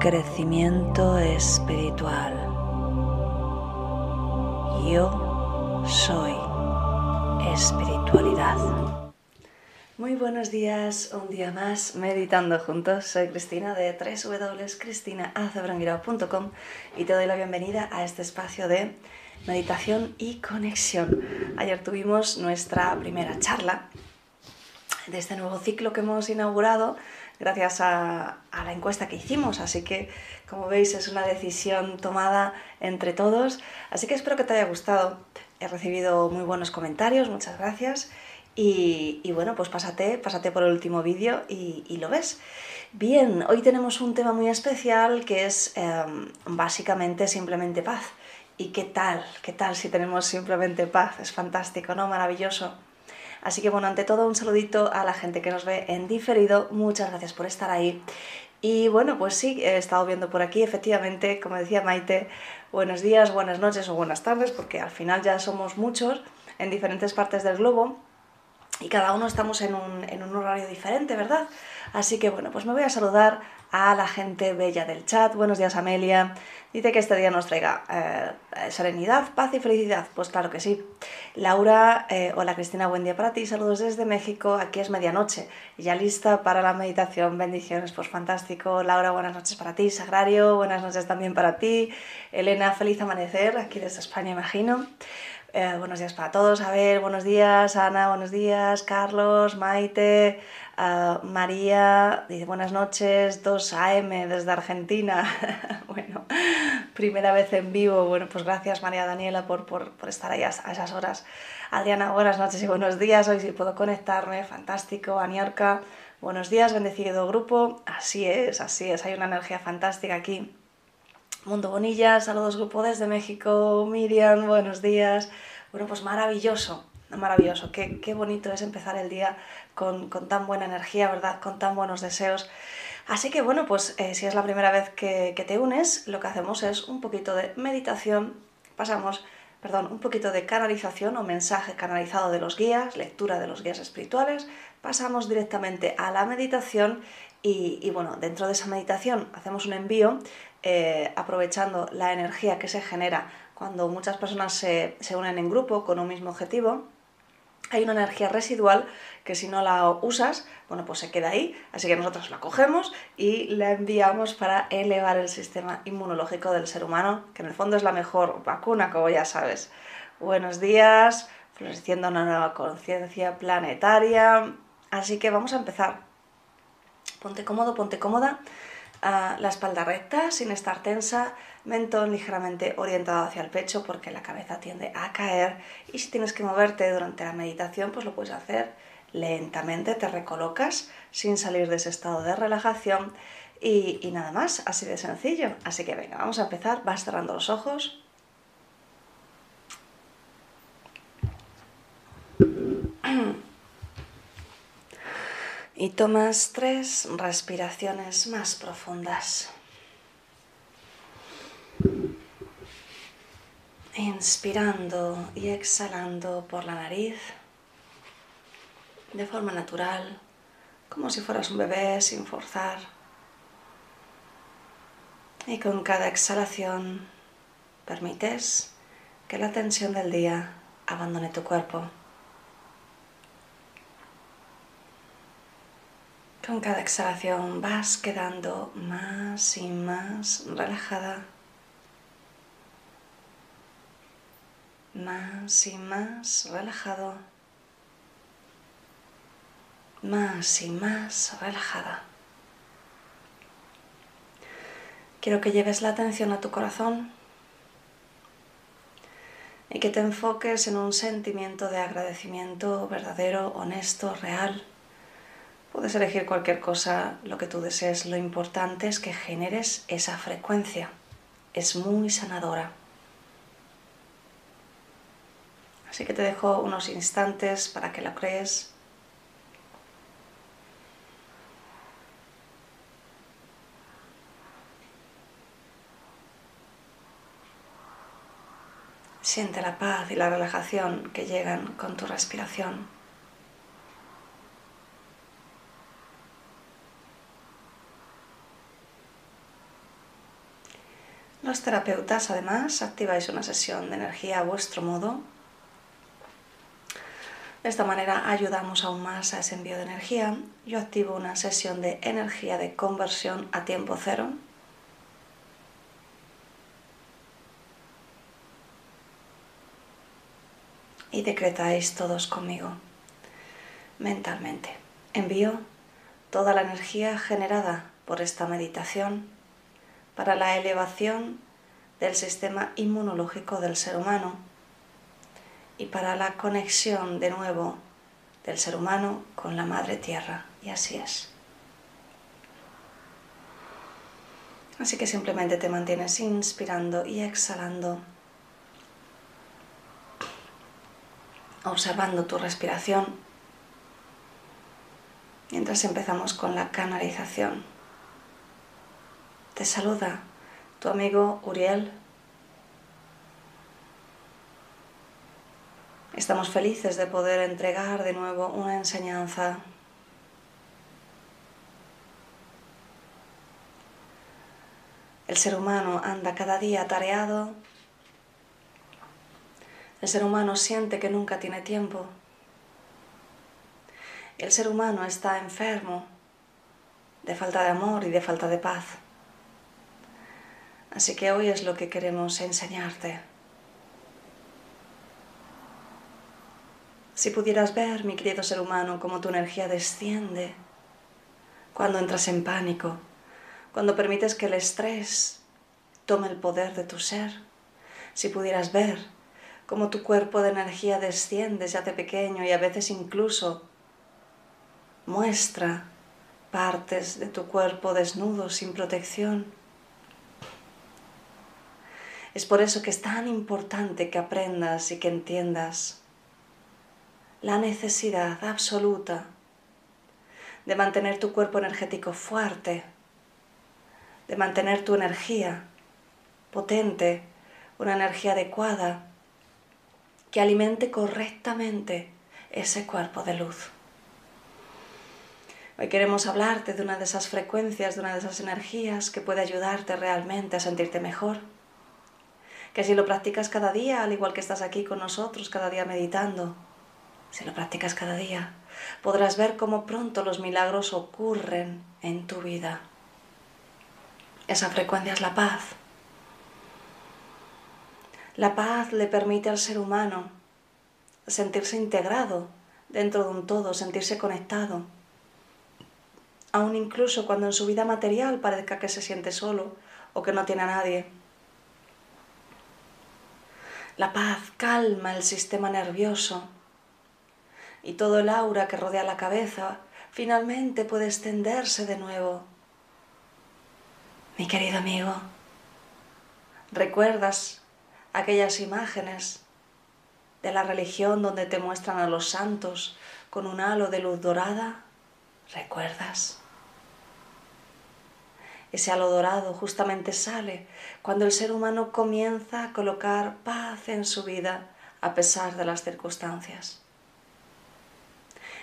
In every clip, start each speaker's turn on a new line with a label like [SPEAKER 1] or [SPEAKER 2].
[SPEAKER 1] crecimiento espiritual. Yo soy espiritualidad. Muy buenos días, un día más meditando juntos. Soy Cristina de www.cristinaacebrangirao.com y te doy la bienvenida a este espacio de meditación y conexión. Ayer tuvimos nuestra primera charla de este nuevo ciclo que hemos inaugurado gracias a, la encuesta que hicimos, así que como veis es una decisión tomada entre todos, así que espero que te haya gustado. He recibido muy buenos comentarios, muchas gracias. Y, bueno, pues pásate, pásate por el último vídeo y, lo ves. Bien, hoy tenemos un tema muy especial que es eh, básicamente simplemente paz. ¿Y qué tal? ¿Qué tal si tenemos simplemente paz? Es fantástico, ¿no? Maravilloso. Así que bueno, ante todo un saludito a la gente que nos ve en diferido. Muchas gracias por estar ahí. Y bueno, pues sí, he estado viendo por aquí, efectivamente, como decía Maite, buenos días, buenas noches o buenas tardes, porque al final ya somos muchos en diferentes partes del globo y cada uno estamos en un, en un horario diferente, ¿verdad? Así que bueno, pues me voy a saludar a la gente bella del chat. Buenos días, Amelia. Dice que este día nos traiga eh, serenidad, paz y felicidad. Pues claro que sí. Laura, eh, hola Cristina, buen día para ti. Saludos desde México. Aquí es medianoche. Ya lista para la meditación. Bendiciones, pues fantástico. Laura, buenas noches para ti. Sagrario, buenas noches también para ti. Elena, feliz amanecer. Aquí desde España, imagino. Eh, buenos días para todos. A ver, buenos días, Ana, buenos días, Carlos, Maite, María, dice buenas noches, 2 AM desde Argentina. bueno, primera vez en vivo. Bueno, pues gracias María Daniela por, por, por estar ahí a, a, esas horas. Adriana, buenas noches y buenos días. Hoy sí puedo conectarme, fantástico. Aniarca, buenos días, bendecido grupo. Así es, así es, hay una energía fantástica aquí. Mundo Bonilla, saludos grupo desde México, Miriam, buenos días. Bueno, pues maravilloso, maravilloso, qué, qué bonito es empezar el día con, con, tan buena energía, ¿verdad? Con tan buenos deseos. Así que bueno, pues eh, si es la primera vez que, te unes, lo que hacemos es un poquito de meditación, pasamos, perdón, un poquito de canalización o mensaje canalizado de los guías, lectura de los guías espirituales, pasamos directamente a la meditación y, y, bueno, dentro de esa meditación hacemos un envío eh, aprovechando la energía que se genera cuando muchas personas se, se, unen en grupo con un mismo objetivo. Hay una energía residual que si no la usas, bueno, pues se queda ahí, así que nosotros la cogemos y la enviamos para elevar el sistema inmunológico del ser humano, que en el fondo es la mejor vacuna, como ya sabes. Buenos días, floreciendo una nueva conciencia planetaria. Así que vamos a empezar. Ponte cómodo, ponte cómoda. Uh, la espalda recta sin estar tensa, mentón ligeramente orientado hacia el pecho porque la cabeza tiende a caer y si tienes que moverte durante la meditación pues lo puedes hacer lentamente, te recolocas sin salir de ese estado de relajación y, nada más, así de sencillo. Así que venga, vamos a empezar, vas cerrando los ojos. y tomas tres respiraciones más profundas. Inspirando y exhalando por la nariz de forma natural, como si fueras un bebé sin forzar. Y con cada exhalación permites que la tensión del día abandone tu cuerpo. Con cada exhalación vas quedando más y más relajada. Más y más relajado. Más y más relajada. Quiero que lleves la atención a tu corazón y que te enfoques en un sentimiento de agradecimiento verdadero, honesto, real. Puedes elegir cualquier cosa, lo que tú desees. Lo importante es que generes esa frecuencia. Es muy sanadora. Así que te dejo unos instantes para que lo crees. Siente la paz y la relajación que llegan con tu respiración. Los terapeutas además activáis una sesión de energía a vuestro modo. De esta manera ayudamos aún más a ese envío de energía. Yo activo una sesión de energía de conversión a tiempo cero y decretáis todos conmigo mentalmente. Envío toda la energía generada por esta meditación para la elevación del sistema inmunológico del ser humano y para la conexión de nuevo del ser humano con la Madre Tierra. Y así es. Así que simplemente te mantienes inspirando y exhalando observando tu respiración mientras empezamos con la canalización. Te saluda tu amigo Uriel. Estamos felices de poder entregar de nuevo una enseñanza. El ser humano anda cada día atareado el ser humano siente que nunca tiene tiempo. El ser humano está enfermo de falta de amor y de falta de paz. Así que hoy es lo que queremos enseñarte. Si pudieras ver, mi querido ser humano, cómo tu energía desciende cuando entras en pánico, cuando permites que el estrés tome el poder de tu ser, si pudieras ver cómo tu cuerpo de energía desciende, se hace pequeño y a veces incluso muestra partes de tu cuerpo desnudo, sin protección. Es por eso que es tan importante que aprendas y que entiendas la necesidad absoluta de mantener tu cuerpo energético fuerte, de mantener tu energía potente, una energía adecuada que alimente correctamente ese cuerpo de luz. Hoy queremos hablarte de una de esas frecuencias, de una de esas energías que puede ayudarte realmente a sentirte mejor. Que si lo practicas cada día, al igual que estás aquí con nosotros, cada día meditando, si lo practicas cada día, podrás ver cómo pronto los milagros ocurren en tu vida. Esa frecuencia es la paz. La paz le permite al ser humano sentirse integrado dentro de un todo, sentirse conectado. Aun incluso cuando en su vida material parezca que se siente solo o que no tiene a nadie. La paz calma el sistema nervioso y todo el aura que rodea la cabeza finalmente puede extenderse de nuevo. Mi querido amigo, ¿recuerdas aquellas imágenes de la religión donde te muestran a los santos con un halo de luz dorada, ¿recuerdas? Ese halo dorado justamente sale cuando el ser humano comienza a colocar paz en su vida a pesar de las circunstancias.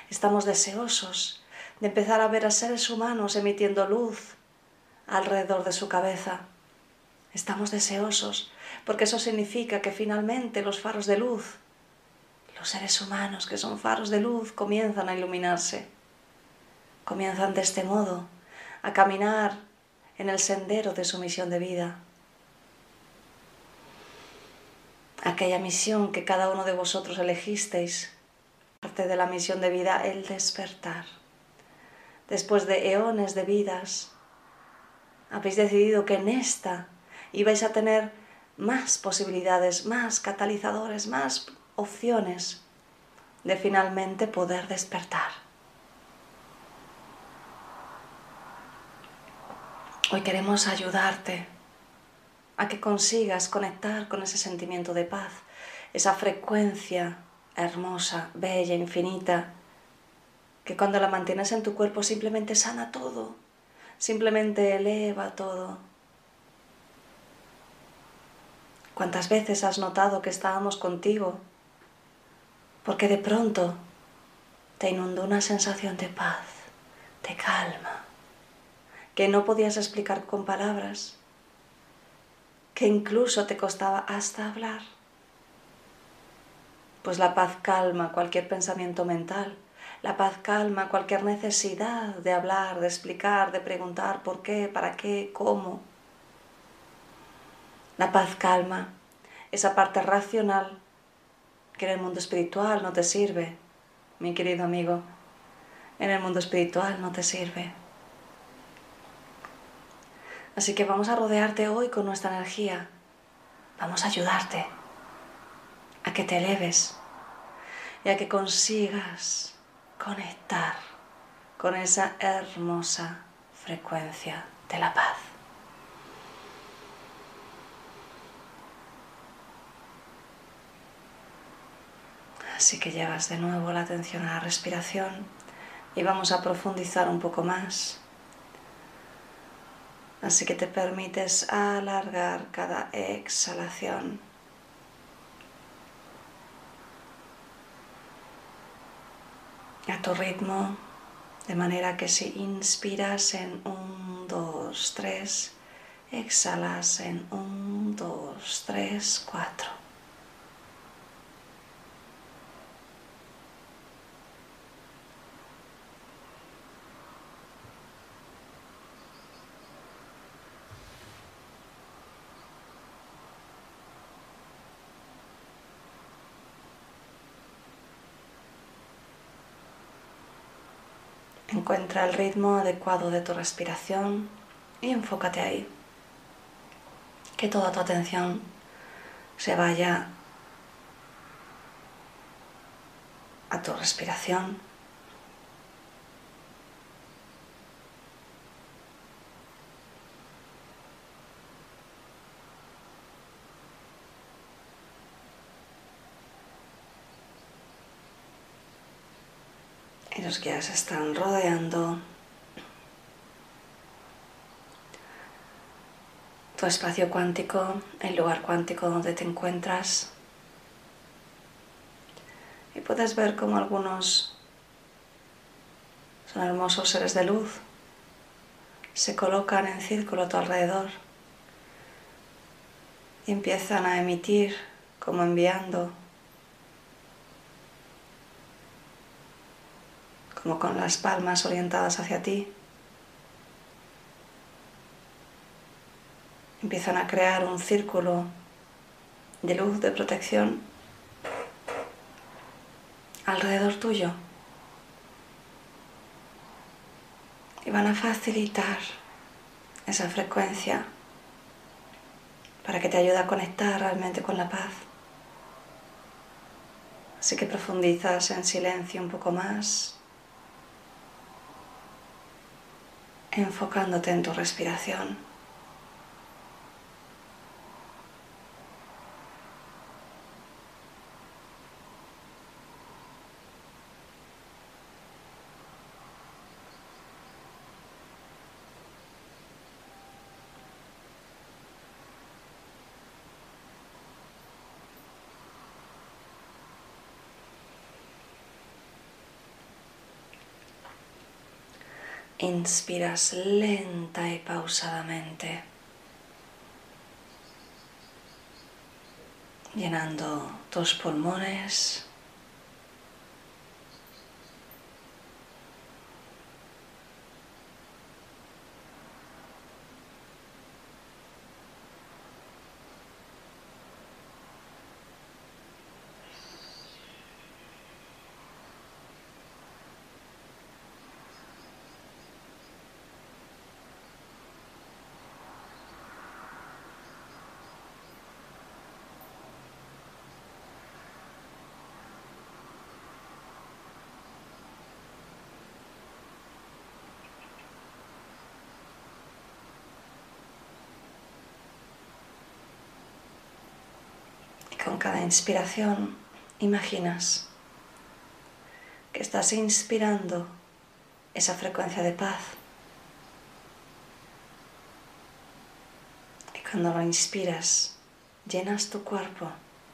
[SPEAKER 1] Estamos deseosos de empezar a ver a seres humanos emitiendo luz alrededor de su cabeza. Estamos deseosos porque eso significa que finalmente los faros de luz, los seres humanos que son faros de luz, comienzan a iluminarse. comienzan de este modo a caminar en el sendero de su misión de vida. Aquella misión que cada uno de vosotros elegisteis, parte de la misión de vida, el despertar. Después de eones de vidas, habéis decidido que en esta ibais a tener más posibilidades, más catalizadores, más opciones de finalmente poder despertar. Hoy queremos ayudarte a que consigas conectar con ese sentimiento de paz, esa frecuencia hermosa, bella, infinita, que cuando la mantienes en tu cuerpo simplemente sana todo, simplemente eleva todo. ¿Cuántas veces has notado que estábamos contigo? Porque de pronto te inundó una sensación de paz, de calma, que no podías explicar con palabras, que incluso te costaba hasta hablar. Pues la paz calma cualquier pensamiento mental la paz calma cualquier necesidad de hablar, de explicar, de preguntar por qué, para qué, cómo. La paz calma esa parte racional que en el mundo espiritual no te sirve, mi querido amigo. En el mundo espiritual no te sirve. Así que vamos a rodearte hoy con nuestra energía. Vamos a ayudarte a que te eleves y a que consigas conectar con esa hermosa frecuencia de la paz. Así que llevas de nuevo la atención a la respiración y vamos a profundizar un poco más. Así que te permites alargar cada exhalación a tu ritmo, de manera que si inspiras en 1, 2, 3, exhalas en 1, 2, 3, 4. Encuentra el ritmo adecuado de tu respiración y enfócate ahí. Que toda tu atención se vaya a tu respiración. Y los guías están rodeando. Tu espacio cuántico, el lugar cuántico donde te encuentras. Y puedes ver como algunos son hermosos seres de luz, se colocan en círculo a tu alrededor. Y empiezan a emitir como enviando como con las palmas orientadas hacia ti. Empiezan a crear un círculo de luz, de protección alrededor tuyo. Y van a facilitar esa frecuencia para que te ayude a conectar realmente con la paz. Así que profundizas en silencio un poco más enfocándote en tu respiración. Inspiras lenta y pausadamente, llenando tus pulmones. Con cada inspiración imaginas que estás inspirando esa frecuencia de paz. Y cuando lo inspiras, llenas tu cuerpo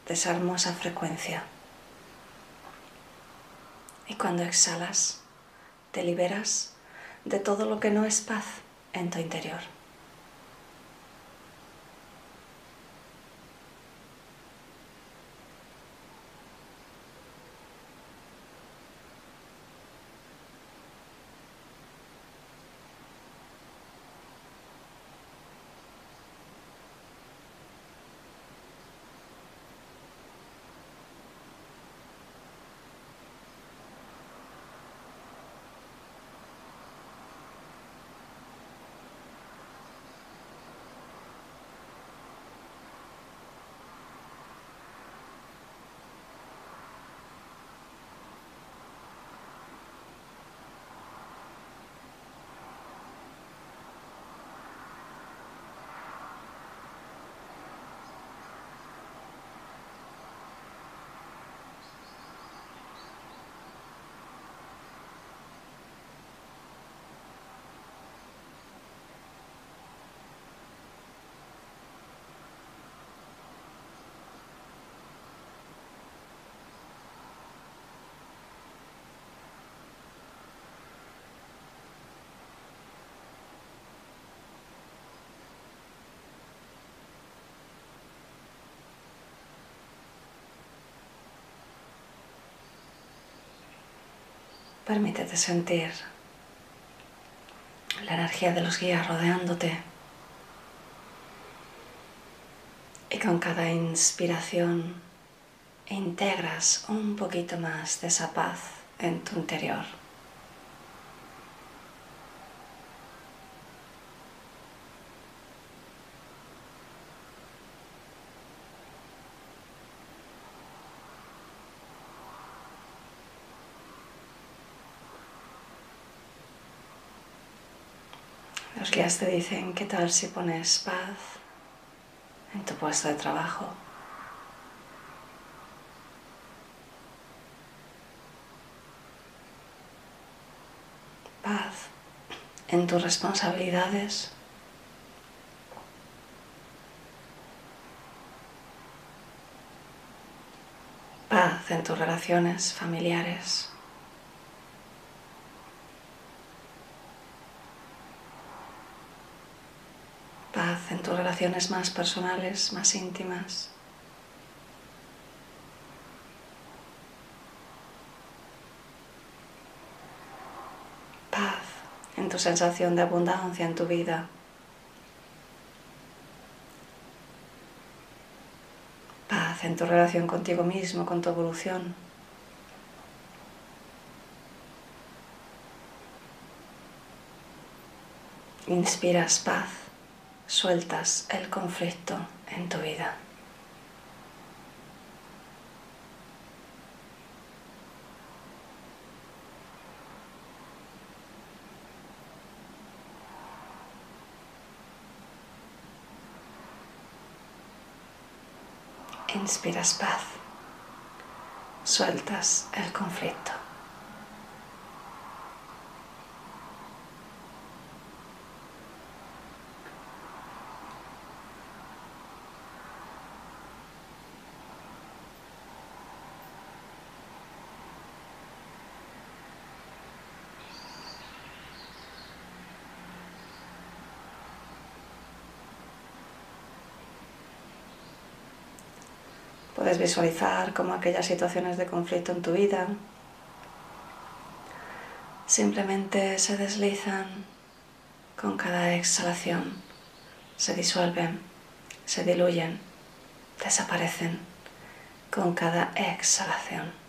[SPEAKER 1] de esa hermosa frecuencia. Y cuando exhalas, te liberas de todo lo que no es paz en tu interior. Permítete sentir la energía de los guías rodeándote. Y con cada inspiración integras un poquito más de esa paz en tu interior. Los guías te dicen, ¿qué tal si pones paz en tu puesto de trabajo? Paz en tus responsabilidades. Paz en tus relaciones familiares. paz en tus más personales, más íntimas. Paz en tu sensación de abundancia en tu vida. Paz en tu relación contigo mismo, con tu evolución. Inspiras paz sueltas el conflicto en tu vida. Inspiras paz, sueltas el conflicto. Puedes visualizar cómo aquellas situaciones de conflicto en tu vida simplemente se deslizan con cada exhalación, se disuelven, se diluyen, desaparecen con cada exhalación.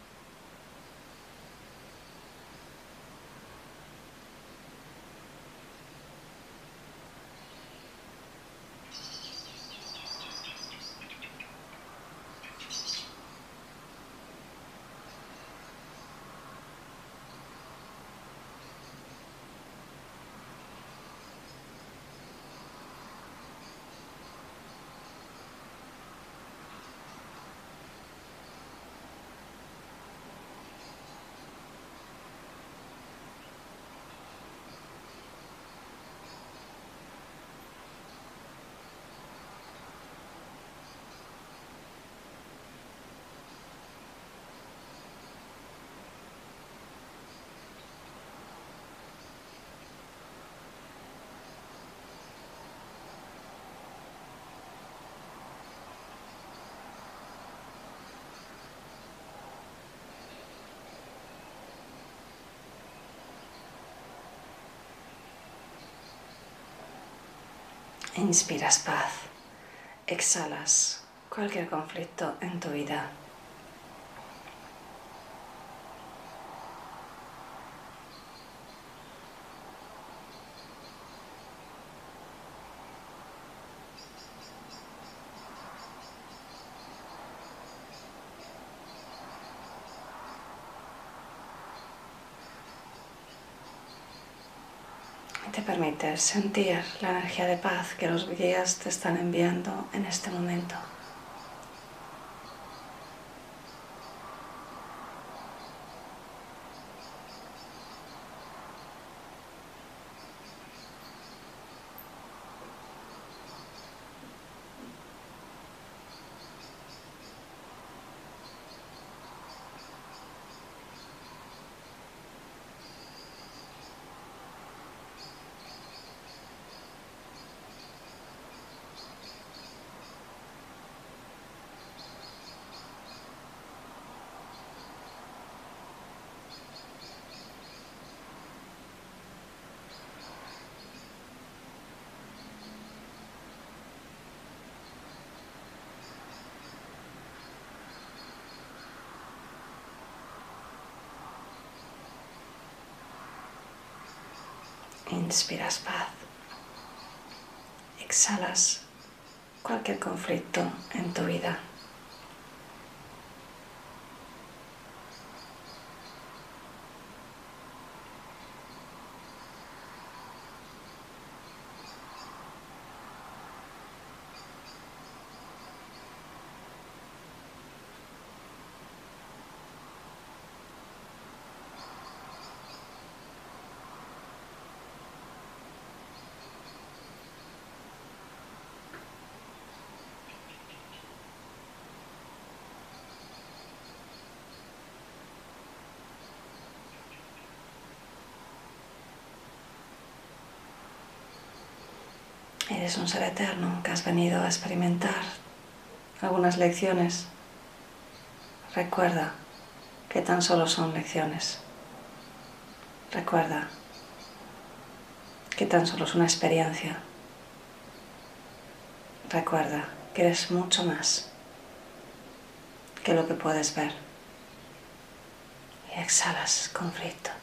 [SPEAKER 1] Inspiras paz. Exhalas cualquier conflicto en tu vida. Te permites sentir la energía de paz que los guías te están enviando en este momento. Inspiras paz. Exhalas cualquier conflicto en tu vida. Eres un ser eterno que has venido a experimentar algunas lecciones. Recuerda que tan solo son lecciones. Recuerda que tan solo es una experiencia. Recuerda que eres mucho más que lo que puedes ver. Y exhalas conflicto.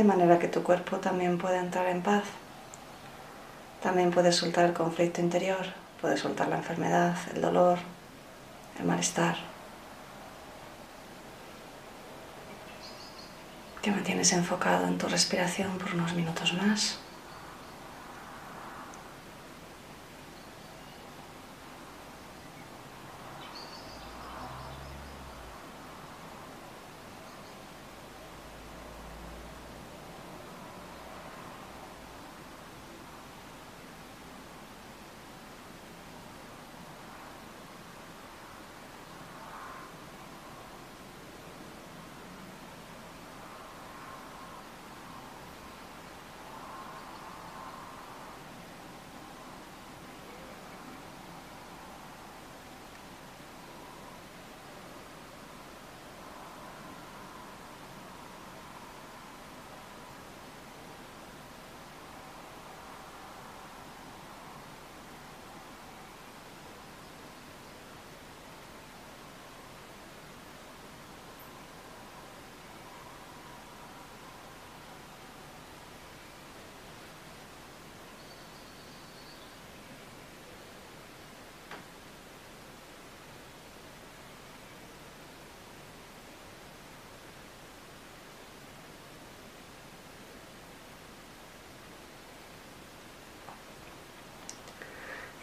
[SPEAKER 1] De manera que tu cuerpo también puede entrar en paz. También puedes soltar el conflicto interior, puedes soltar la enfermedad, el dolor, el malestar. Te mantienes enfocado en tu respiración por unos minutos más.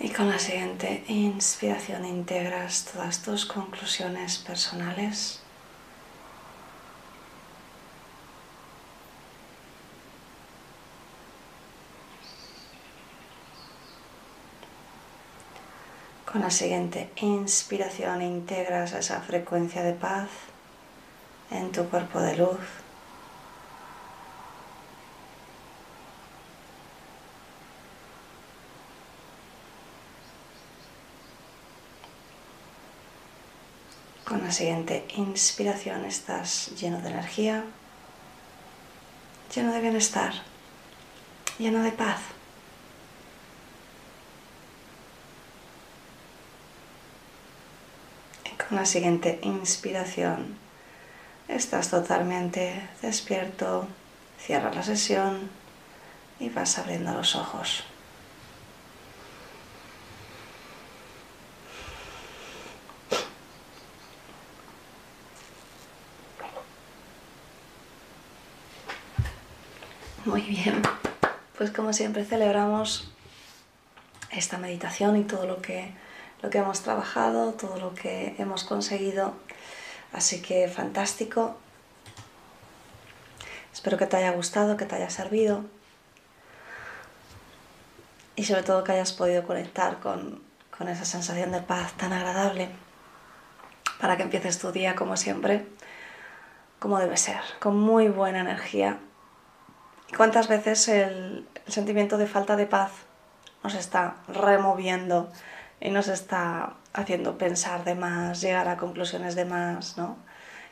[SPEAKER 1] Y con la siguiente inspiración integras todas tus conclusiones personales. Con la siguiente inspiración integras esa frecuencia de paz en tu cuerpo de luz. La siguiente inspiración estás lleno de energía, lleno de bienestar, lleno de paz. Y con la siguiente inspiración estás totalmente despierto, cierra la sesión y vas abriendo los ojos. Muy bien, pues como siempre celebramos esta meditación y todo lo que, lo que hemos trabajado, todo lo que hemos conseguido. Así que fantástico. Espero que te haya gustado, que te haya servido y sobre todo que hayas podido conectar con, con esa sensación de paz tan agradable para que empieces tu día como siempre, como debe ser, con muy buena energía ¿Cuántas veces el, sentimiento de falta de paz nos está removiendo y nos está haciendo pensar de más, llegar a conclusiones de más, ¿no?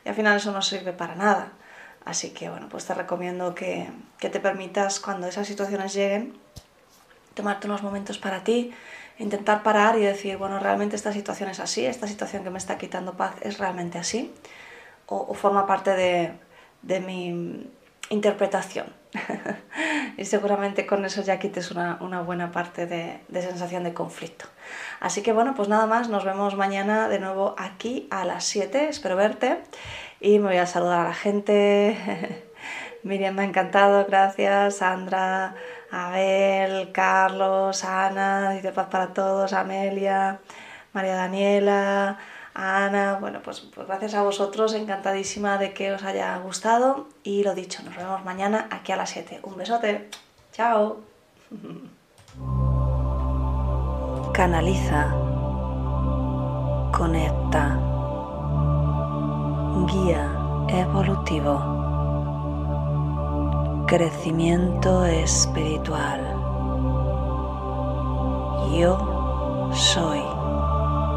[SPEAKER 1] Y al final eso no sirve para nada. Así que bueno, pues te recomiendo que, que te permitas cuando esas situaciones lleguen, tomarte unos momentos para ti, intentar parar y decir, bueno, realmente esta situación es así, esta situación que me está quitando paz es realmente así, o, o forma parte de, de mi interpretación. y seguramente con eso ya quites una, buena parte de, de, sensación de conflicto. Así que bueno, pues nada más, nos vemos mañana de nuevo aquí a las 7, espero verte y me voy a saludar a la gente. Miriam me ha encantado, gracias, Sandra, Abel, Carlos, Ana, dice paz para todos, Amelia, María Daniela, Ana, bueno, pues, pues, gracias a vosotros, encantadísima de que os haya gustado y lo dicho, nos vemos mañana aquí a las 7. Un besote, chao.
[SPEAKER 2] Canaliza, conecta, guía evolutivo, crecimiento espiritual. Yo soy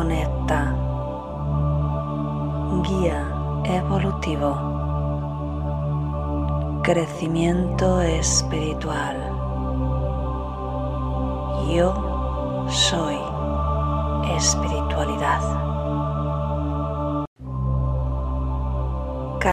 [SPEAKER 2] conecta, guía evolutivo, crecimiento espiritual. Yo soy espiritualidad.